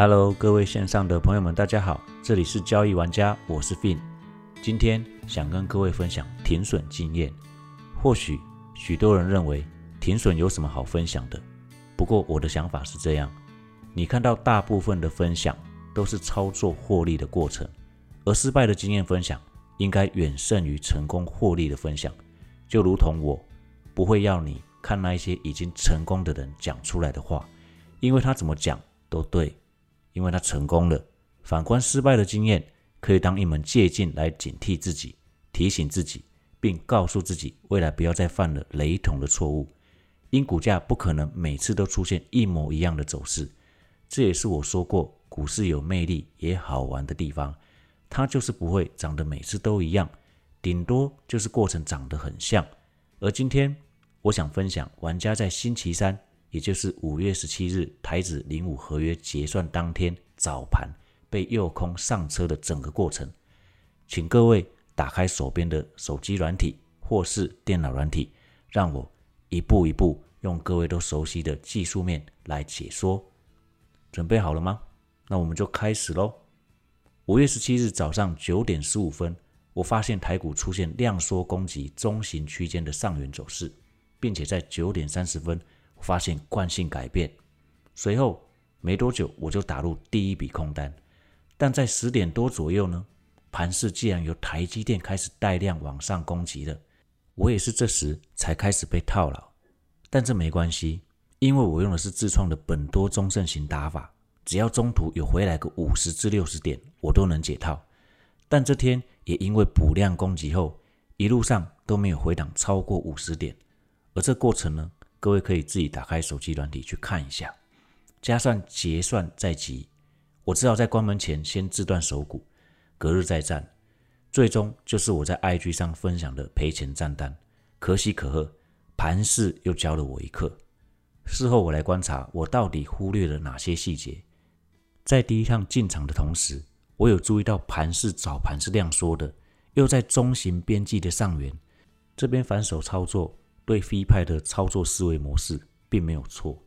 Hello，各位线上的朋友们，大家好，这里是交易玩家，我是 Fin。今天想跟各位分享停损经验。或许许多人认为停损有什么好分享的，不过我的想法是这样：你看到大部分的分享都是操作获利的过程，而失败的经验分享应该远胜于成功获利的分享。就如同我不会要你看那些已经成功的人讲出来的话，因为他怎么讲都对。因为他成功了，反观失败的经验，可以当一门借鉴来警惕自己、提醒自己，并告诉自己未来不要再犯了雷同的错误。因股价不可能每次都出现一模一样的走势，这也是我说过股市有魅力也好玩的地方。它就是不会涨得每次都一样，顶多就是过程长得很像。而今天我想分享玩家在星期三。也就是五月十七日台指零五合约结算当天早盘被诱空上车的整个过程，请各位打开手边的手机软体或是电脑软体，让我一步一步用各位都熟悉的技术面来解说。准备好了吗？那我们就开始喽。五月十七日早上九点十五分，我发现台股出现量缩攻击中型区间的上缘走势，并且在九点三十分。发现惯性改变，随后没多久我就打入第一笔空单，但在十点多左右呢，盘势既然由台积电开始带量往上攻击了，我也是这时才开始被套牢。但这没关系，因为我用的是自创的本多中盛型打法，只要中途有回来个五十至六十点，我都能解套。但这天也因为补量攻击后，一路上都没有回档超过五十点，而这过程呢？各位可以自己打开手机软体去看一下，加上结算在即，我只好在关门前先自断手骨，隔日再战，最终就是我在 IG 上分享的赔钱账单。可喜可贺，盘势又教了我一课。事后我来观察，我到底忽略了哪些细节？在第一趟进场的同时，我有注意到盘势早盘是量缩的，又在中型边际的上缘，这边反手操作。对飞派的操作思维模式并没有错，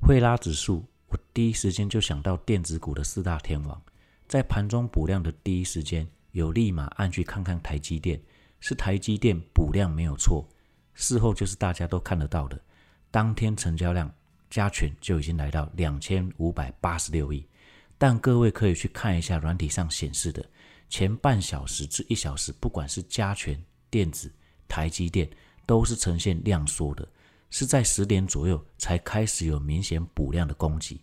会拉指数，我第一时间就想到电子股的四大天王，在盘中补量的第一时间，有立马按去看看台积电，是台积电补量没有错，事后就是大家都看得到的，当天成交量加权就已经来到两千五百八十六亿，但各位可以去看一下软体上显示的前半小时至一小时，不管是加权、电子、台积电。都是呈现量缩的，是在十点左右才开始有明显补量的攻击。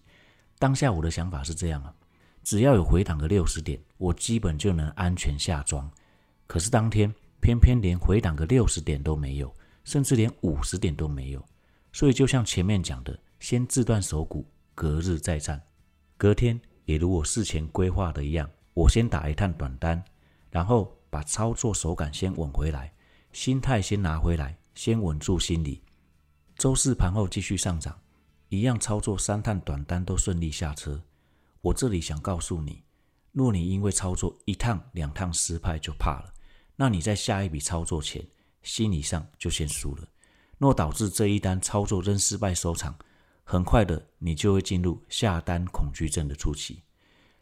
当下我的想法是这样啊，只要有回档个六十点，我基本就能安全下庄。可是当天偏偏连回档个六十点都没有，甚至连五十点都没有。所以就像前面讲的，先自断手骨，隔日再战。隔天也如我事前规划的一样，我先打一趟短单，然后把操作手感先稳回来。心态先拿回来，先稳住心理。周四盘后继续上涨，一样操作三趟短单都顺利下车。我这里想告诉你，若你因为操作一趟两趟失败就怕了，那你在下一笔操作前心理上就先输了。若导致这一单操作仍失败收场，很快的你就会进入下单恐惧症的初期。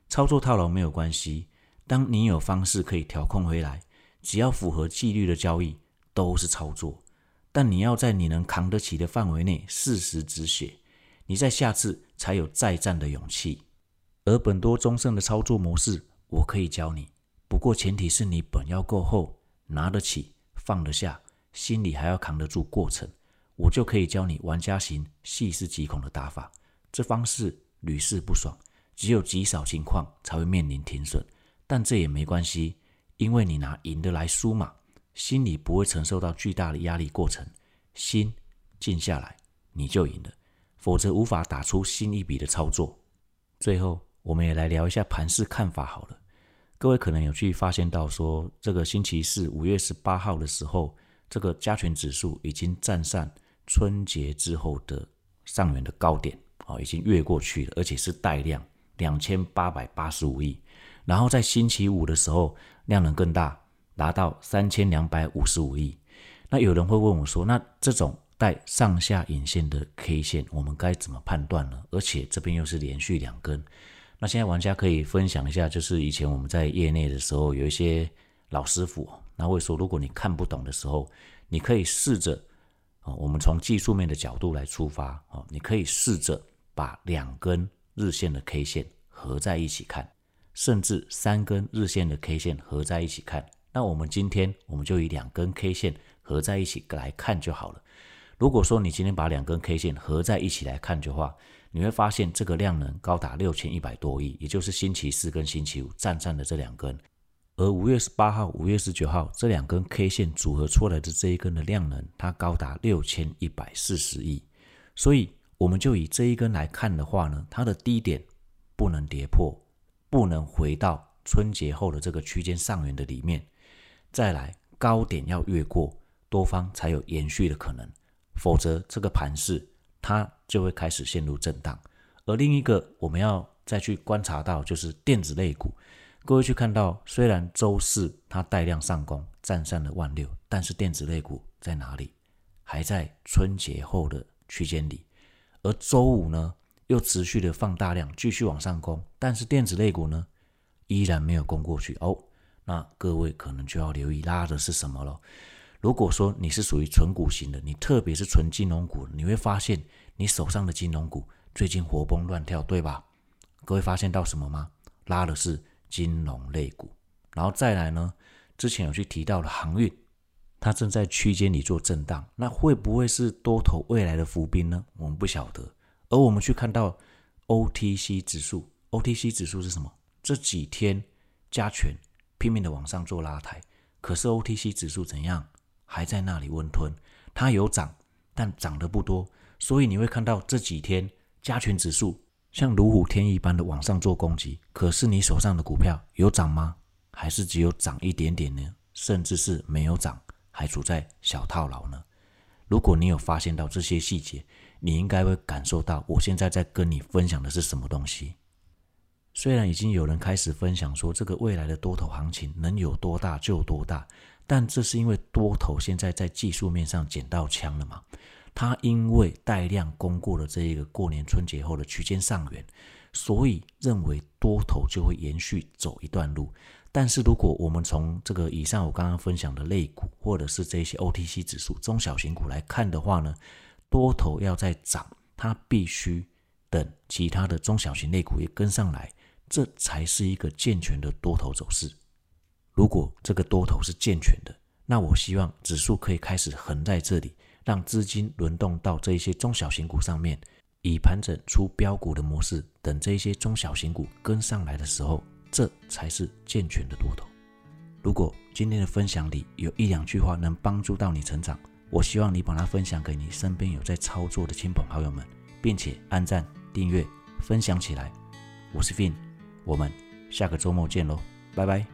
操作套牢没有关系，当你有方式可以调控回来，只要符合纪律的交易。都是操作，但你要在你能扛得起的范围内适时止血，你在下次才有再战的勇气。而本多中胜的操作模式，我可以教你，不过前提是你本要够厚，拿得起，放得下，心里还要扛得住过程，我就可以教你玩家型细思极恐的打法。这方式屡试不爽，只有极少情况才会面临停损，但这也没关系，因为你拿赢的来输嘛。心里不会承受到巨大的压力，过程心静下来，你就赢了；否则无法打出新一笔的操作。最后，我们也来聊一下盘市看法好了。各位可能有去发现到，说这个星期四五月十八号的时候，这个加权指数已经站上春节之后的上元的高点，哦，已经越过去了，而且是带量两千八百八十五亿。然后在星期五的时候，量能更大。达到三千两百五十五亿，那有人会问我说：“那这种带上下影线的 K 线，我们该怎么判断呢？而且这边又是连续两根，那现在玩家可以分享一下，就是以前我们在业内的时候，有一些老师傅，那会说，如果你看不懂的时候，你可以试着啊，我们从技术面的角度来出发啊，你可以试着把两根日线的 K 线合在一起看，甚至三根日线的 K 线合在一起看。那我们今天我们就以两根 K 线合在一起来看就好了。如果说你今天把两根 K 线合在一起来看的话，你会发现这个量能高达六千一百多亿，也就是星期四跟星期五站上的这两根。而五月十八号、五月十九号这两根 K 线组合出来的这一根的量能，它高达六千一百四十亿。所以我们就以这一根来看的话呢，它的低点不能跌破，不能回到春节后的这个区间上缘的里面。再来高点要越过多方才有延续的可能，否则这个盘势它就会开始陷入震荡。而另一个我们要再去观察到就是电子类股，各位去看到虽然周四它带量上攻，站上了万六，但是电子类股在哪里？还在春节后的区间里。而周五呢又持续的放大量，继续往上攻，但是电子类股呢依然没有攻过去哦。那各位可能就要留意拉的是什么了。如果说你是属于纯股型的，你特别是纯金融股，你会发现你手上的金融股最近活蹦乱跳，对吧？各位发现到什么吗？拉的是金融类股，然后再来呢？之前有去提到了航运，它正在区间里做震荡，那会不会是多头未来的伏兵呢？我们不晓得。而我们去看到 OTC 指数，OTC 指数是什么？这几天加权。拼命的往上做拉抬，可是 OTC 指数怎样？还在那里温吞，它有涨，但涨得不多。所以你会看到这几天加权指数像如虎添翼般的往上做攻击，可是你手上的股票有涨吗？还是只有涨一点点呢？甚至是没有涨，还处在小套牢呢？如果你有发现到这些细节，你应该会感受到我现在在跟你分享的是什么东西。虽然已经有人开始分享说这个未来的多头行情能有多大就有多大，但这是因为多头现在在技术面上捡到枪了嘛？它因为带量攻过了这一个过年春节后的区间上缘，所以认为多头就会延续走一段路。但是如果我们从这个以上我刚刚分享的类股，或者是这些 OTC 指数中小型股来看的话呢，多头要再涨，它必须等其他的中小型类股也跟上来。这才是一个健全的多头走势。如果这个多头是健全的，那我希望指数可以开始横在这里，让资金轮动到这一些中小型股上面，以盘整出标股的模式。等这一些中小型股跟上来的时候，这才是健全的多头。如果今天的分享里有一两句话能帮助到你成长，我希望你把它分享给你身边有在操作的亲朋好友们，并且按赞、订阅、分享起来。我是 Fin。我们下个周末见喽，拜拜。